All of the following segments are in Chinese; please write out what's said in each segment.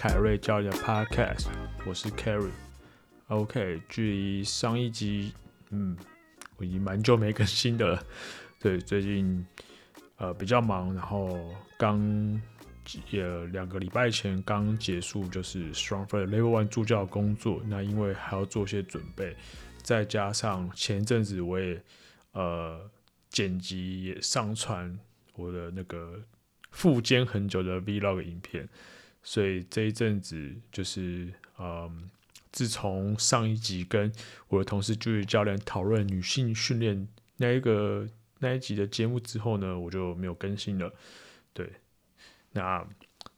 凯瑞教练的 Podcast，我是 Kerry。OK，距离上一集，嗯，我已经蛮久没更新的了。对，最近呃比较忙，然后刚也两个礼拜前刚结束，就是 Stronger Level One 助教工作。那因为还要做些准备，再加上前阵子我也呃剪辑也上传我的那个。复监很久的 Vlog 影片，所以这一阵子就是，嗯，自从上一集跟我的同事就是教练讨论女性训练那一个那一集的节目之后呢，我就没有更新了。对，那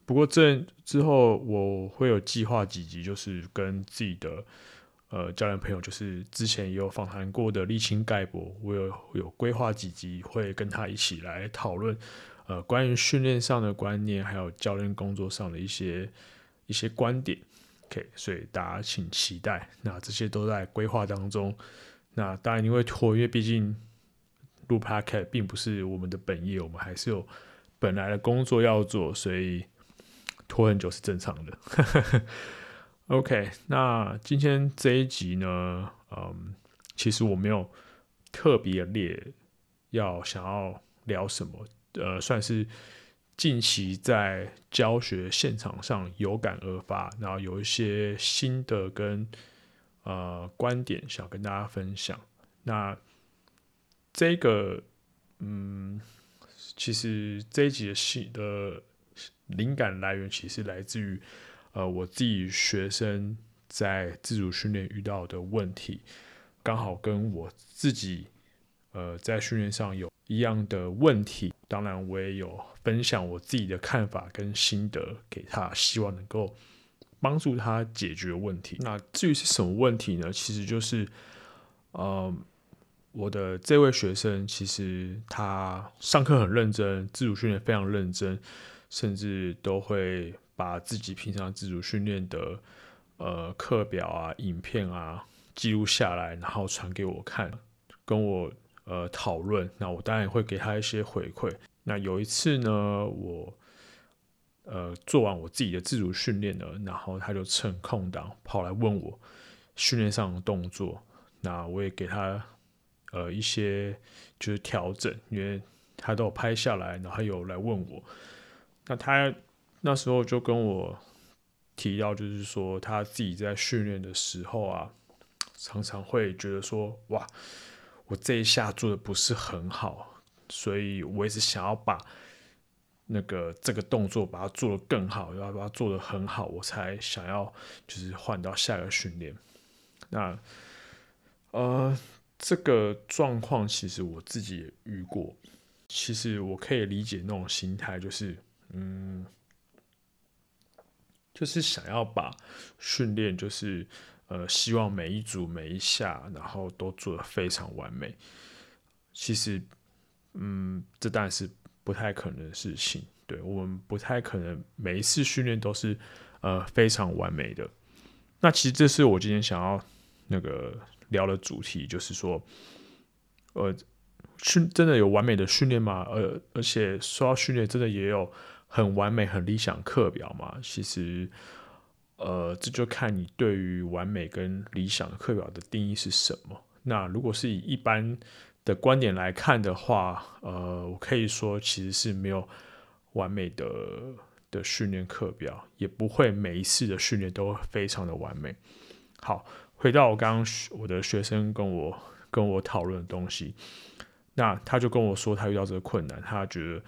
不过这之后我会有计划几集，就是跟自己的呃教练朋友，就是之前也有访谈过的立青盖博，我有有规划几集会跟他一起来讨论。呃，关于训练上的观念，还有教练工作上的一些一些观点，OK，所以大家请期待。那这些都在规划当中。那当然因为拖，因为毕竟录 p a c a t 并不是我们的本业，我们还是有本来的工作要做，所以拖很久是正常的。OK，那今天这一集呢，嗯，其实我没有特别列要想要聊什么。呃，算是近期在教学现场上有感而发，然后有一些心得跟呃观点想跟大家分享。那这个，嗯，其实这一集的戏的灵感来源，其实来自于呃我自己学生在自主训练遇到的问题，刚好跟我自己呃在训练上有一样的问题。当然，我也有分享我自己的看法跟心得给他，希望能够帮助他解决问题。那至于是什么问题呢？其实就是，呃，我的这位学生其实他上课很认真，自主训练非常认真，甚至都会把自己平常自主训练的呃课表啊、影片啊记录下来，然后传给我看，跟我。呃，讨论，那我当然也会给他一些回馈。那有一次呢，我呃做完我自己的自主训练了，然后他就趁空档跑来问我训练上的动作。那我也给他呃一些就是调整，因为他都有拍下来，然后有来问我。那他那时候就跟我提到，就是说他自己在训练的时候啊，常常会觉得说，哇。我这一下做的不是很好，所以我也是想要把那个这个动作把它做得更好，要把它做得很好，我才想要就是换到下一个训练。那呃，这个状况其实我自己也遇过，其实我可以理解那种心态，就是嗯，就是想要把训练就是。呃，希望每一组每一下，然后都做得非常完美。其实，嗯，这当然是不太可能的事情。对，我们不太可能每一次训练都是呃非常完美的。那其实这是我今天想要那个聊的主题，就是说，呃，训真的有完美的训练吗？呃而且说到训练，真的也有很完美、很理想课表吗？其实。呃，这就看你对于完美跟理想的课表的定义是什么。那如果是以一般的观点来看的话，呃，我可以说其实是没有完美的的训练课表，也不会每一次的训练都非常的完美。好，回到我刚刚我的学生跟我跟我讨论的东西，那他就跟我说他遇到这个困难，他觉得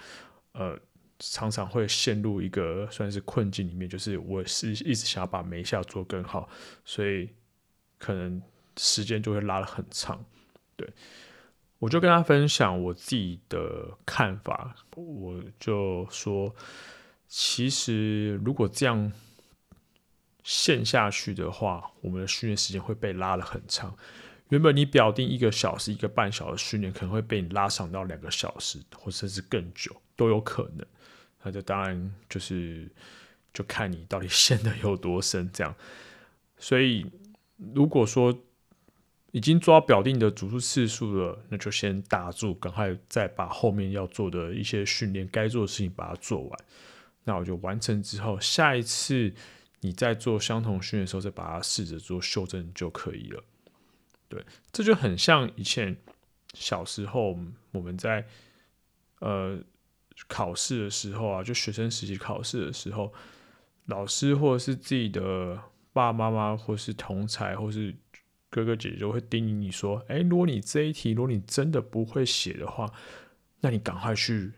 呃。常常会陷入一个算是困境里面，就是我是一直想要把每一下做更好，所以可能时间就会拉得很长。对，我就跟他分享我自己的看法，我就说，其实如果这样陷下去的话，我们的训练时间会被拉得很长。原本你表定一个小时、一个半小时训练，可能会被你拉长到两个小时，或甚至更久都有可能。那就当然就是，就看你到底 陷得有多深这样。所以如果说已经做到表定的组数次数了，那就先打住，赶快再把后面要做的一些训练该做的事情把它做完。那我就完成之后，下一次你再做相同训练的时候，再把它试着做修正就可以了。对，这就很像以前小时候我们在呃考试的时候啊，就学生时期考试的时候，老师或者是自己的爸爸妈妈，或是同才，或是哥哥姐姐，就会叮咛你说：“哎，如果你这一题，如果你真的不会写的话，那你赶快去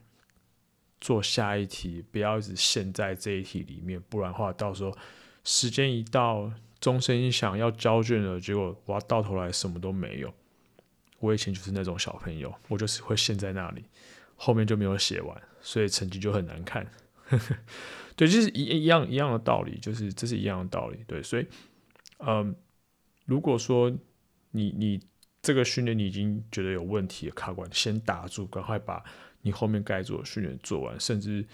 做下一题，不要一直陷在这一题里面，不然的话，到时候时间一到。”钟声一响，要交卷了，结果我要到头来什么都没有。我以前就是那种小朋友，我就是会陷在那里，后面就没有写完，所以成绩就很难看。对，就是一一样一样的道理，就是这是一样的道理。对，所以，嗯，如果说你你这个训练你已经觉得有问题了，卡关，先打住，赶快把你后面该做的训练做完，甚至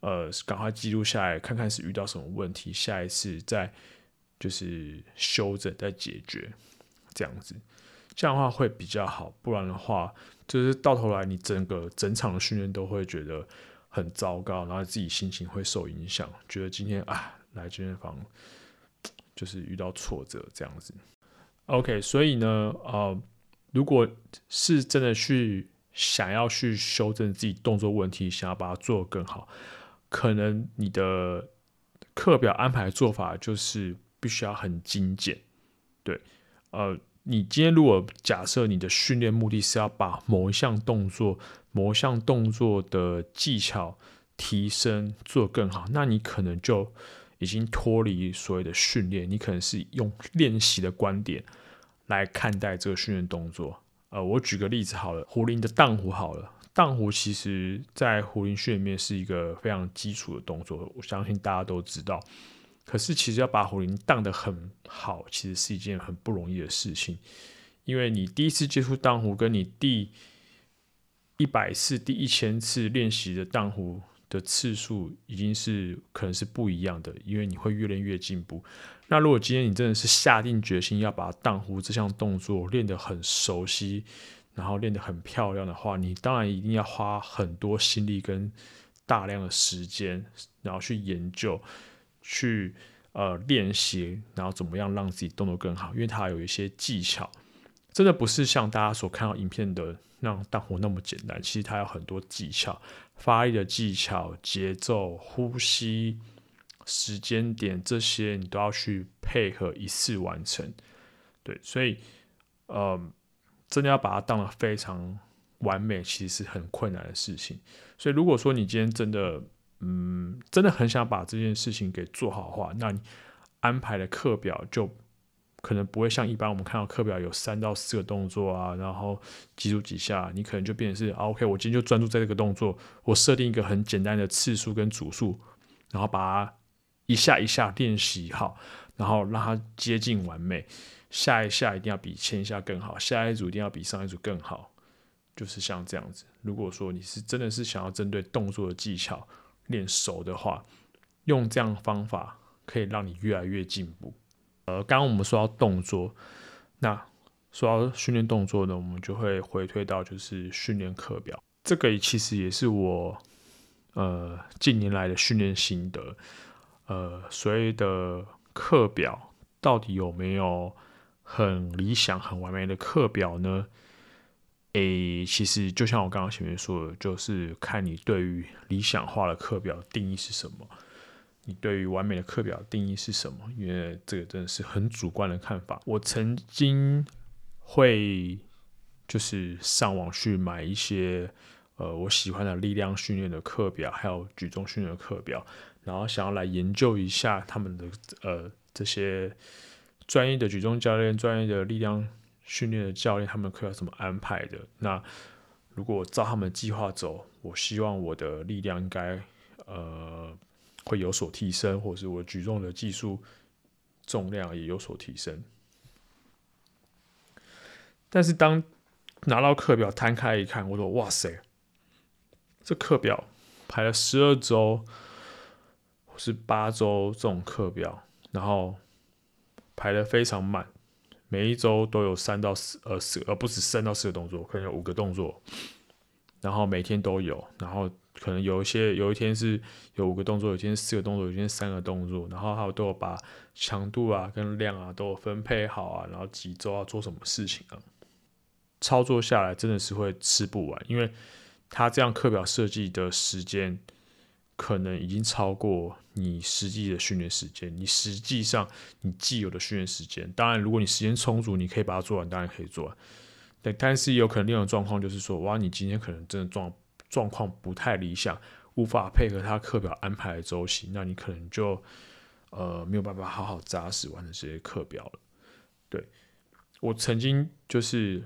呃，赶快记录下来，看看是遇到什么问题，下一次再。就是修正再解决，这样子，这样的话会比较好。不然的话，就是到头来你整个整场的训练都会觉得很糟糕，然后自己心情会受影响，觉得今天啊来健身房就是遇到挫折这样子。OK，所以呢，呃，如果是真的去想要去修正自己动作问题，想要把它做得更好，可能你的课表安排做法就是。必须要很精简，对，呃，你今天如果假设你的训练目的是要把某一项动作、某一项动作的技巧提升做更好，那你可能就已经脱离所谓的训练，你可能是用练习的观点来看待这个训练动作。呃，我举个例子好了，壶铃的荡壶好了，荡壶其实在壶铃训里面是一个非常基础的动作，我相信大家都知道。可是，其实要把壶铃荡得很好，其实是一件很不容易的事情。因为你第一次接触荡壶，跟你第一百次、第一千次练习的荡壶的次数，已经是可能是不一样的。因为你会越练越进步。那如果今天你真的是下定决心要把荡壶这项动作练得很熟悉，然后练得很漂亮的话，你当然一定要花很多心力跟大量的时间，然后去研究。去呃练习，然后怎么样让自己动作更好？因为它有一些技巧，真的不是像大家所看到影片的那样荡壶那么简单。其实它有很多技巧，发力的技巧、节奏、呼吸、时间点这些，你都要去配合一次完成。对，所以呃，真的要把它当得非常完美，其实是很困难的事情。所以如果说你今天真的，嗯，真的很想把这件事情给做好的话，那你安排的课表就可能不会像一般我们看到课表有三到四个动作啊，然后几组几下，你可能就变成是，OK，我今天就专注在这个动作，我设定一个很简单的次数跟组数，然后把它一下一下练习好，然后让它接近完美，下一下一定要比前一下更好，下一组一定要比上一组更好，就是像这样子。如果说你是真的是想要针对动作的技巧，练熟的话，用这样的方法可以让你越来越进步。呃，刚刚我们说到动作，那说到训练动作呢，我们就会回推到就是训练课表。这个其实也是我呃近年来的训练心得。呃，所谓的课表到底有没有很理想、很完美的课表呢？诶，其实就像我刚刚前面说的，就是看你对于理想化的课表定义是什么，你对于完美的课表定义是什么？因为这个真的是很主观的看法。我曾经会就是上网去买一些呃我喜欢的力量训练的课表，还有举重训练的课表，然后想要来研究一下他们的呃这些专业的举重教练、专业的力量。训练的教练他们课要怎么安排的？那如果照他们计划走，我希望我的力量应该呃会有所提升，或是我举重的技术重量也有所提升。但是当拿到课表摊开一看，我说哇塞，这课表排了十二周或是八周这种课表，然后排的非常满。每一周都有三到四呃四，而不止三到四个动作，可能有五个动作，然后每天都有，然后可能有一些有一天是有五个动作，有一天是四个动作，有一天是三个动作，然后还有都有把强度啊跟量啊都分配好啊，然后几周要做什么事情啊，操作下来真的是会吃不完，因为他这样课表设计的时间可能已经超过你实际的训练时间，你实际上你既有的训练时间，当然如果你时间充足，你可以把它做完，当然可以做完。对，但是有可能另一种状况就是说，哇，你今天可能真的状状况不太理想，无法配合他课表安排的周期，那你可能就呃没有办法好好扎实完成这些课表了。对，我曾经就是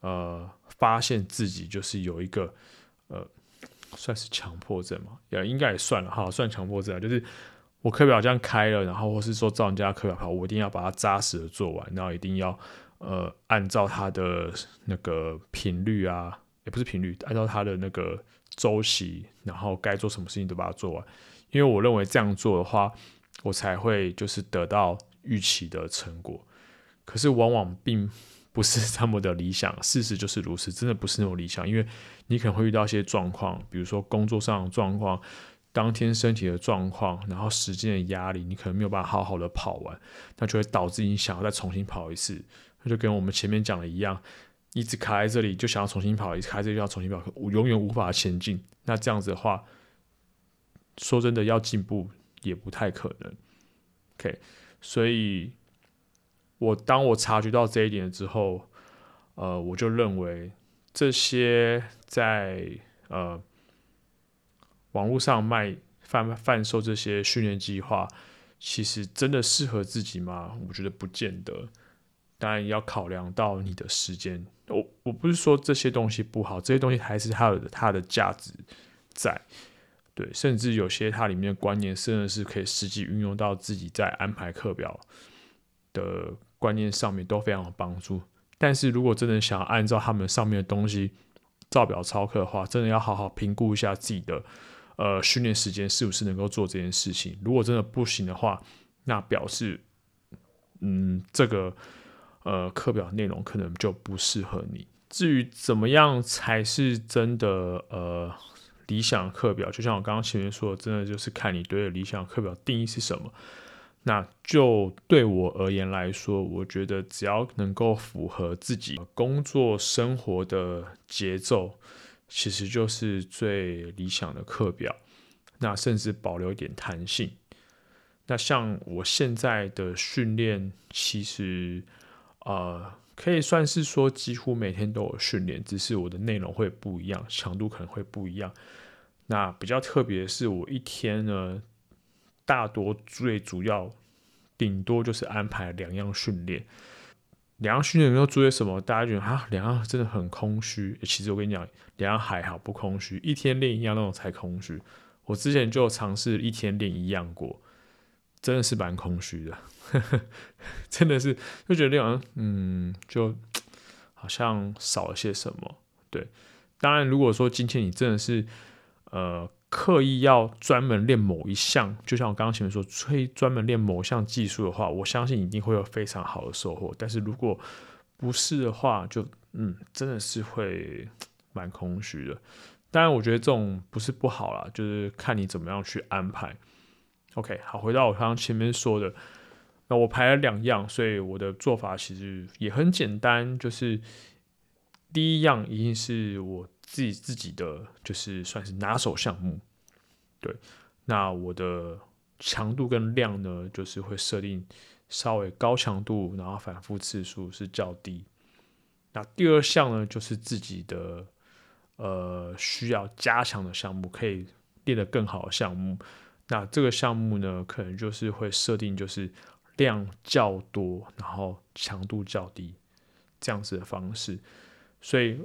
呃发现自己就是有一个呃算是强迫症嘛，也应该也算了哈，算强迫症啊，就是我课表这样开了，然后或是说照人家课表跑，我一定要把它扎实的做完，然后一定要。呃，按照它的那个频率啊，也不是频率，按照它的那个周期，然后该做什么事情都把它做完。因为我认为这样做的话，我才会就是得到预期的成果。可是往往并不是 那么的理想，事实就是如此，真的不是那么理想。因为你可能会遇到一些状况，比如说工作上的状况，当天身体的状况，然后时间的压力，你可能没有办法好好的跑完，那就会导致你想要再重新跑一次。那就跟我们前面讲的一样，一直卡在这里，就想要重新跑，一直卡在这里就要重新跑，我永远无法前进。那这样子的话，说真的，要进步也不太可能。OK，所以我当我察觉到这一点之后，呃，我就认为这些在呃网络上卖贩贩售这些训练计划，其实真的适合自己吗？我觉得不见得。当然要考量到你的时间，我我不是说这些东西不好，这些东西还是它有它的价值在，对，甚至有些它里面的观念，甚至是可以实际运用到自己在安排课表的观念上面，都非常有帮助。但是如果真的想要按照他们上面的东西照表操课的话，真的要好好评估一下自己的呃训练时间是不是能够做这件事情。如果真的不行的话，那表示嗯这个。呃，课表内容可能就不适合你。至于怎么样才是真的呃理想课表，就像我刚刚前面说的，真的就是看你对理想课表定义是什么。那就对我而言来说，我觉得只要能够符合自己工作生活的节奏，其实就是最理想的课表。那甚至保留一点弹性。那像我现在的训练，其实。呃，可以算是说几乎每天都有训练，只是我的内容会不一样，强度可能会不一样。那比较特别是，我一天呢，大多最主要顶多就是安排两样训练。两样训练要做些什么？大家觉得啊，两样真的很空虚。其实我跟你讲，两样还好，不空虚。一天练一样那种才空虚。我之前就尝试一天练一样过，真的是蛮空虚的。真的是就觉得好像嗯，就好像少了些什么。对，当然如果说今天你真的是呃刻意要专门练某一项，就像我刚刚前面说，吹专门练某项技术的话，我相信一定会有非常好的收获。但是如果不是的话，就嗯，真的是会蛮空虚的。当然，我觉得这种不是不好啦，就是看你怎么样去安排。OK，好，回到我刚刚前面说的。那我排了两样，所以我的做法其实也很简单，就是第一样一定是我自己自己的，就是算是拿手项目。对，那我的强度跟量呢，就是会设定稍微高强度，然后反复次数是较低。那第二项呢，就是自己的呃需要加强的项目，可以练得更好的项目。那这个项目呢，可能就是会设定就是。量较多，然后强度较低，这样子的方式。所以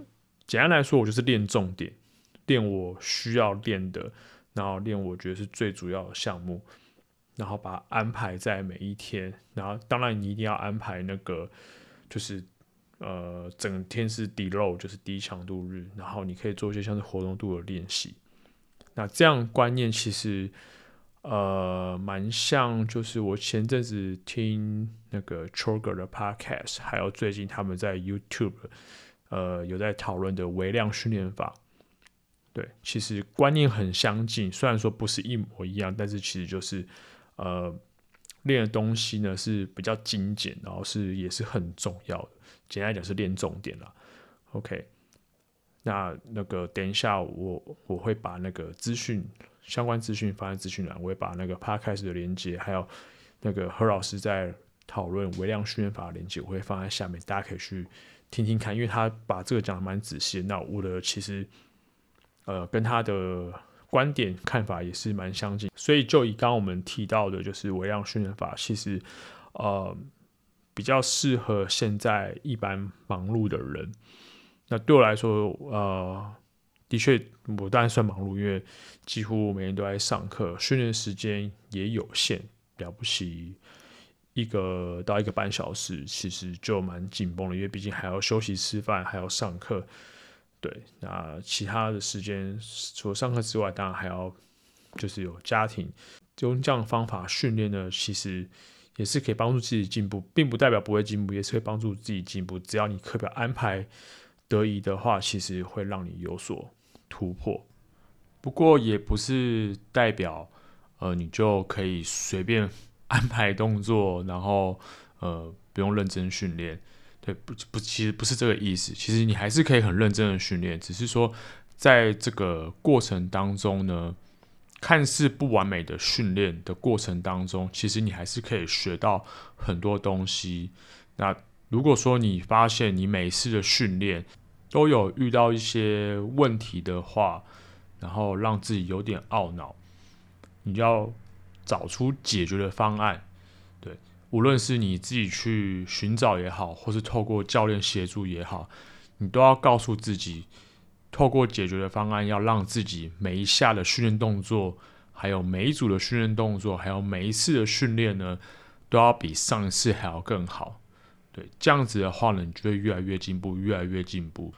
简单来说，我就是练重点，练我需要练的，然后练我觉得是最主要的项目，然后把它安排在每一天。然后当然你一定要安排那个，就是呃整天是低 load，就是低强度日，然后你可以做一些像是活动度的练习。那这样观念其实。呃，蛮像，就是我前阵子听那个 Choger 的 Podcast，还有最近他们在 YouTube，呃，有在讨论的微量训练法。对，其实观念很相近，虽然说不是一模一样，但是其实就是呃练的东西呢是比较精简，然后是也是很重要的。简单讲是练重点啦。OK，那那个等一下我我会把那个资讯相关资讯放在资讯栏，我会把那个 Podcast 的连接，还有那个何老师在讨论微量训练法的连接，我会放在下面，大家可以去听听看，因为他把这个讲得蛮仔细。那我的其实呃跟他的观点看法也是蛮相近，所以就以刚刚我们提到的，就是微量训练法，其实呃。比较适合现在一般忙碌的人。那对我来说，呃，的确，我当然算忙碌，因为几乎每天都在上课，训练时间也有限，了不起一个到一个半小时，其实就蛮紧绷的，因为毕竟还要休息、吃饭，还要上课。对，那其他的时间除了上课之外，当然还要就是有家庭，就用这样的方法训练呢，其实。也是可以帮助自己进步，并不代表不会进步，也是会帮助自己进步。只要你课表安排得宜的话，其实会让你有所突破。不过也不是代表呃你就可以随便安排动作，然后呃不用认真训练。对，不不，其实不是这个意思。其实你还是可以很认真的训练，只是说在这个过程当中呢。看似不完美的训练的过程当中，其实你还是可以学到很多东西。那如果说你发现你每次的训练都有遇到一些问题的话，然后让自己有点懊恼，你要找出解决的方案。对，无论是你自己去寻找也好，或是透过教练协助也好，你都要告诉自己。透过解决的方案，要让自己每一下的训练动作，还有每一组的训练动作，还有每一次的训练呢，都要比上一次还要更好。对，这样子的话呢，你就会越来越进步，越来越进步。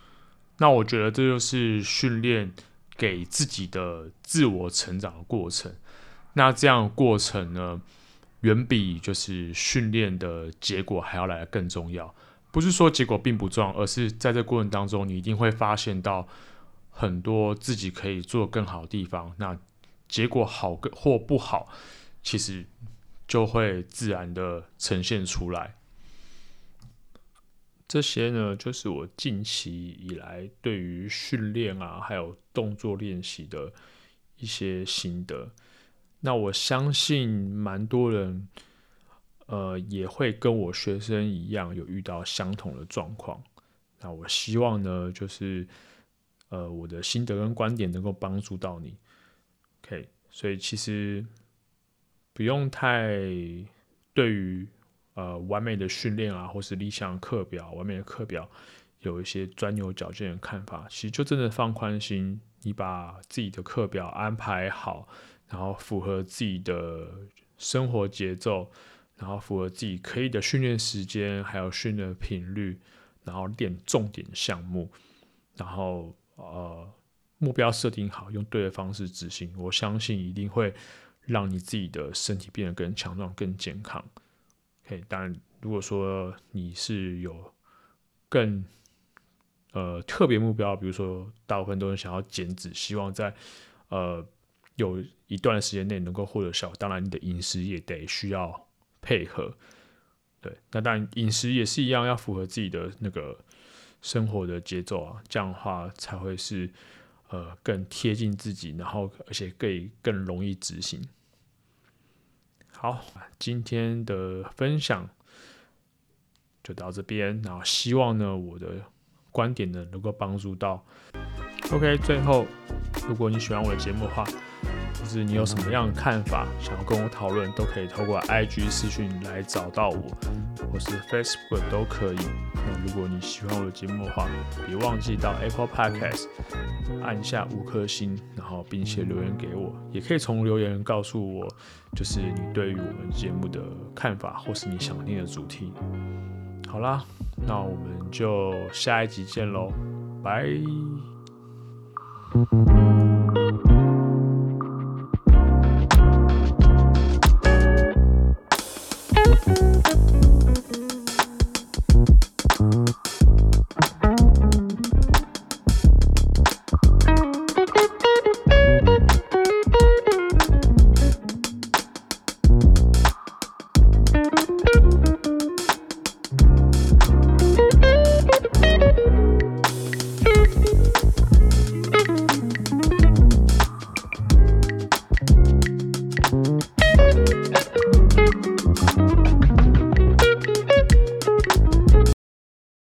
那我觉得这就是训练给自己的自我成长的过程。那这样过程呢，远比就是训练的结果还要来得更重要。不是说结果并不重要，而是在这过程当中，你一定会发现到很多自己可以做更好的地方。那结果好或不好，其实就会自然的呈现出来。这些呢，就是我近期以来对于训练啊，还有动作练习的一些心得。那我相信蛮多人。呃，也会跟我学生一样有遇到相同的状况。那我希望呢，就是呃，我的心得跟观点能够帮助到你。OK，所以其实不用太对于呃完美的训练啊，或是理想课表、完美的课表有一些钻牛角尖的看法。其实就真的放宽心，你把自己的课表安排好，然后符合自己的生活节奏。然后符合自己可以的训练时间，还有训练频率，然后练重点项目，然后呃目标设定好，用对的方式执行，我相信一定会让你自己的身体变得更强壮、更健康。OK，当然如果说你是有更呃特别目标，比如说大部分都是想要减脂，希望在呃有一段时间内能够获得效果，当然你的饮食也得需要。配合，对，那当然饮食也是一样，要符合自己的那个生活的节奏啊，这样的话才会是呃更贴近自己，然后而且可以更容易执行。好，今天的分享就到这边，然后希望呢我的观点呢能够帮助到。OK，最后如果你喜欢我的节目的话。就是你有什么样的看法，想要跟我讨论，都可以透过 IG 私讯来找到我，或是 Facebook 都可以。那如果你喜欢我的节目的话，别忘记到 Apple Podcast 按下五颗星，然后并且留言给我，也可以从留言告诉我，就是你对于我们节目的看法，或是你想听的主题。好啦，那我们就下一集见喽，拜。